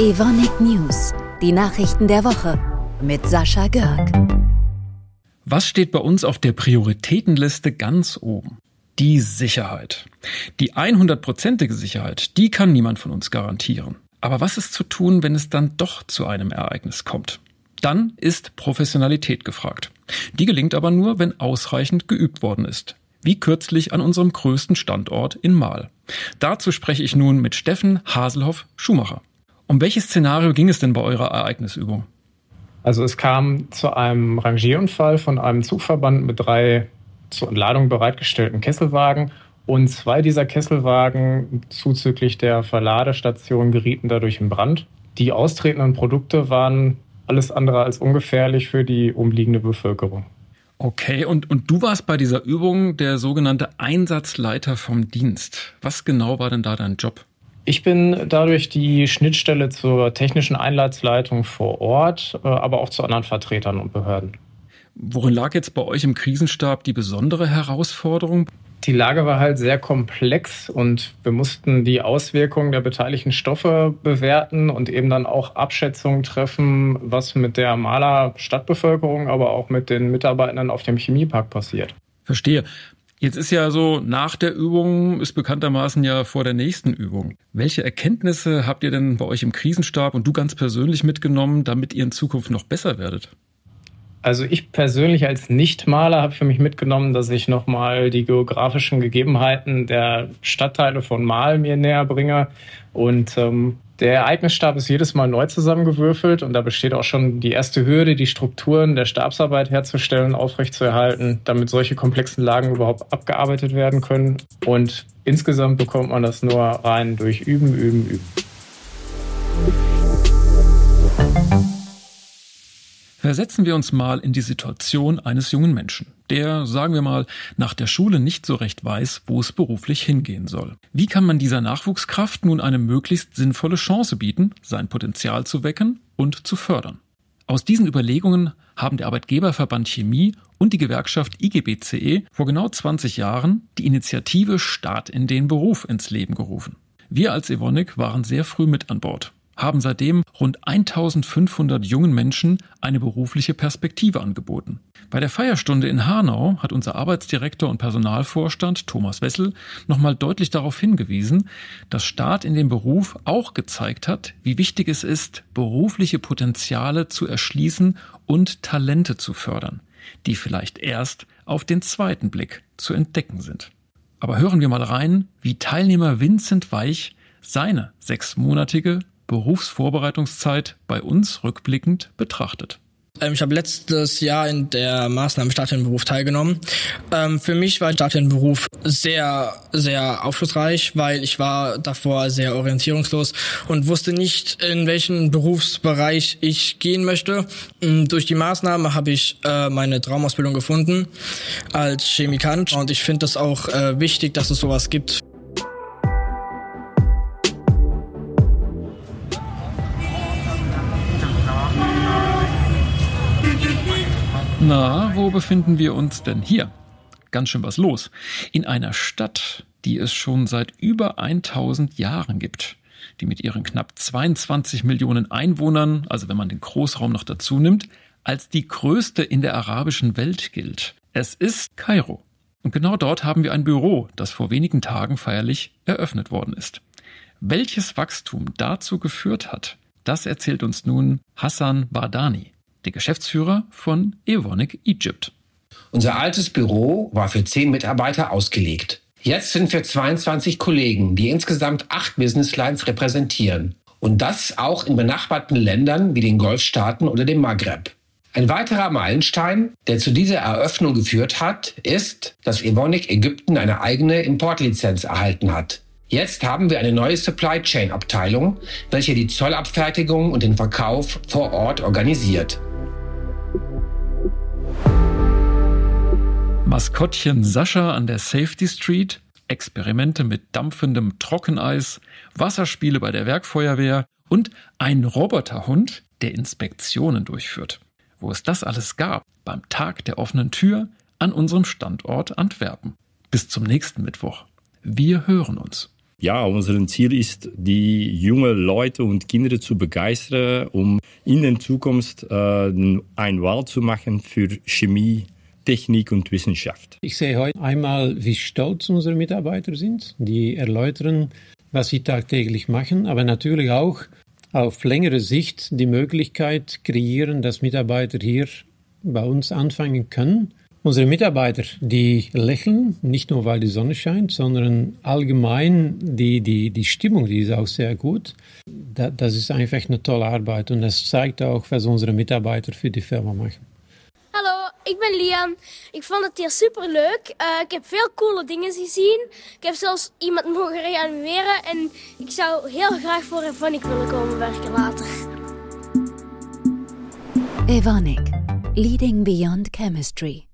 Evonik News, die Nachrichten der Woche mit Sascha Görg. Was steht bei uns auf der Prioritätenliste ganz oben? Die Sicherheit. Die 100%ige Sicherheit, die kann niemand von uns garantieren. Aber was ist zu tun, wenn es dann doch zu einem Ereignis kommt? Dann ist Professionalität gefragt. Die gelingt aber nur, wenn ausreichend geübt worden ist. Wie kürzlich an unserem größten Standort in Mahl. Dazu spreche ich nun mit Steffen Haselhoff Schumacher. Um welches Szenario ging es denn bei eurer Ereignisübung? Also es kam zu einem Rangierunfall von einem Zugverband mit drei zur Entladung bereitgestellten Kesselwagen und zwei dieser Kesselwagen zuzüglich der Verladestation gerieten dadurch in Brand. Die austretenden Produkte waren alles andere als ungefährlich für die umliegende Bevölkerung. Okay, und, und du warst bei dieser Übung der sogenannte Einsatzleiter vom Dienst. Was genau war denn da dein Job? Ich bin dadurch die Schnittstelle zur technischen Einheitsleitung vor Ort, äh, aber auch zu anderen Vertretern und Behörden. Worin lag jetzt bei euch im Krisenstab die besondere Herausforderung? Die Lage war halt sehr komplex und wir mussten die Auswirkungen der beteiligten Stoffe bewerten und eben dann auch Abschätzungen treffen, was mit der Maler Stadtbevölkerung, aber auch mit den Mitarbeitenden auf dem Chemiepark passiert. Verstehe. Jetzt ist ja so, nach der Übung ist bekanntermaßen ja vor der nächsten Übung. Welche Erkenntnisse habt ihr denn bei euch im Krisenstab und du ganz persönlich mitgenommen, damit ihr in Zukunft noch besser werdet? Also ich persönlich als Nichtmaler habe für mich mitgenommen, dass ich nochmal die geografischen Gegebenheiten der Stadtteile von Mal mir näher bringe und ähm, der Ereignisstab ist jedes Mal neu zusammengewürfelt und da besteht auch schon die erste Hürde, die Strukturen der Stabsarbeit herzustellen, aufrechtzuerhalten, damit solche komplexen Lagen überhaupt abgearbeitet werden können. Und insgesamt bekommt man das nur rein durch Üben, Üben, Üben. Versetzen wir uns mal in die Situation eines jungen Menschen, der, sagen wir mal, nach der Schule nicht so recht weiß, wo es beruflich hingehen soll. Wie kann man dieser Nachwuchskraft nun eine möglichst sinnvolle Chance bieten, sein Potenzial zu wecken und zu fördern? Aus diesen Überlegungen haben der Arbeitgeberverband Chemie und die Gewerkschaft IGBCE vor genau 20 Jahren die Initiative Start in den Beruf ins Leben gerufen. Wir als Evonik waren sehr früh mit an Bord haben seitdem rund 1500 jungen Menschen eine berufliche Perspektive angeboten. Bei der Feierstunde in Hanau hat unser Arbeitsdirektor und Personalvorstand Thomas Wessel nochmal deutlich darauf hingewiesen, dass Staat in dem Beruf auch gezeigt hat, wie wichtig es ist, berufliche Potenziale zu erschließen und Talente zu fördern, die vielleicht erst auf den zweiten Blick zu entdecken sind. Aber hören wir mal rein, wie Teilnehmer Vincent Weich seine sechsmonatige Berufsvorbereitungszeit bei uns rückblickend betrachtet? Ähm, ich habe letztes Jahr in der Maßnahme Start in Beruf teilgenommen. Ähm, für mich war Start in Beruf sehr, sehr aufschlussreich, weil ich war davor sehr orientierungslos und wusste nicht, in welchen Berufsbereich ich gehen möchte. Ähm, durch die Maßnahme habe ich äh, meine Traumausbildung gefunden als Chemikant und ich finde es auch äh, wichtig, dass es sowas gibt. Na, wo befinden wir uns denn hier? Ganz schön was los. In einer Stadt, die es schon seit über 1000 Jahren gibt, die mit ihren knapp 22 Millionen Einwohnern, also wenn man den Großraum noch dazu nimmt, als die größte in der arabischen Welt gilt. Es ist Kairo. Und genau dort haben wir ein Büro, das vor wenigen Tagen feierlich eröffnet worden ist. Welches Wachstum dazu geführt hat, das erzählt uns nun Hassan Bardani der Geschäftsführer von Evonik Egypt. Unser altes Büro war für zehn Mitarbeiter ausgelegt. Jetzt sind wir 22 Kollegen, die insgesamt acht Business Lines repräsentieren. Und das auch in benachbarten Ländern wie den Golfstaaten oder dem Maghreb. Ein weiterer Meilenstein, der zu dieser Eröffnung geführt hat, ist, dass Evonik Ägypten eine eigene Importlizenz erhalten hat. Jetzt haben wir eine neue Supply Chain Abteilung, welche die Zollabfertigung und den Verkauf vor Ort organisiert. Maskottchen Sascha an der Safety Street, Experimente mit dampfendem Trockeneis, Wasserspiele bei der Werkfeuerwehr und ein Roboterhund, der Inspektionen durchführt. Wo es das alles gab, beim Tag der offenen Tür an unserem Standort Antwerpen. Bis zum nächsten Mittwoch. Wir hören uns. Ja, unser Ziel ist, die jungen Leute und Kinder zu begeistern, um in der Zukunft äh, ein Wahl zu machen für Chemie, Technik und Wissenschaft. Ich sehe heute einmal, wie stolz unsere Mitarbeiter sind. Die erläutern, was sie tagtäglich machen, aber natürlich auch auf längere Sicht die Möglichkeit kreieren, dass Mitarbeiter hier bei uns anfangen können Unsere Mitarbeiter, die lächeln, nicht nur weil die Sonne scheint, sondern allgemein die, die, die Stimmung, die ist auch sehr gut. Das ist einfach eine tolle Arbeit und das zeigt auch, was unsere Mitarbeiter für die Firma machen. Ben Liam. Ik vond het hier super leuk. Uh, ik heb veel coole dingen gezien. Ik heb zelfs iemand mogen reanimeren en ik zou heel graag voor Evonik willen komen werken later. Evonik, leading beyond chemistry.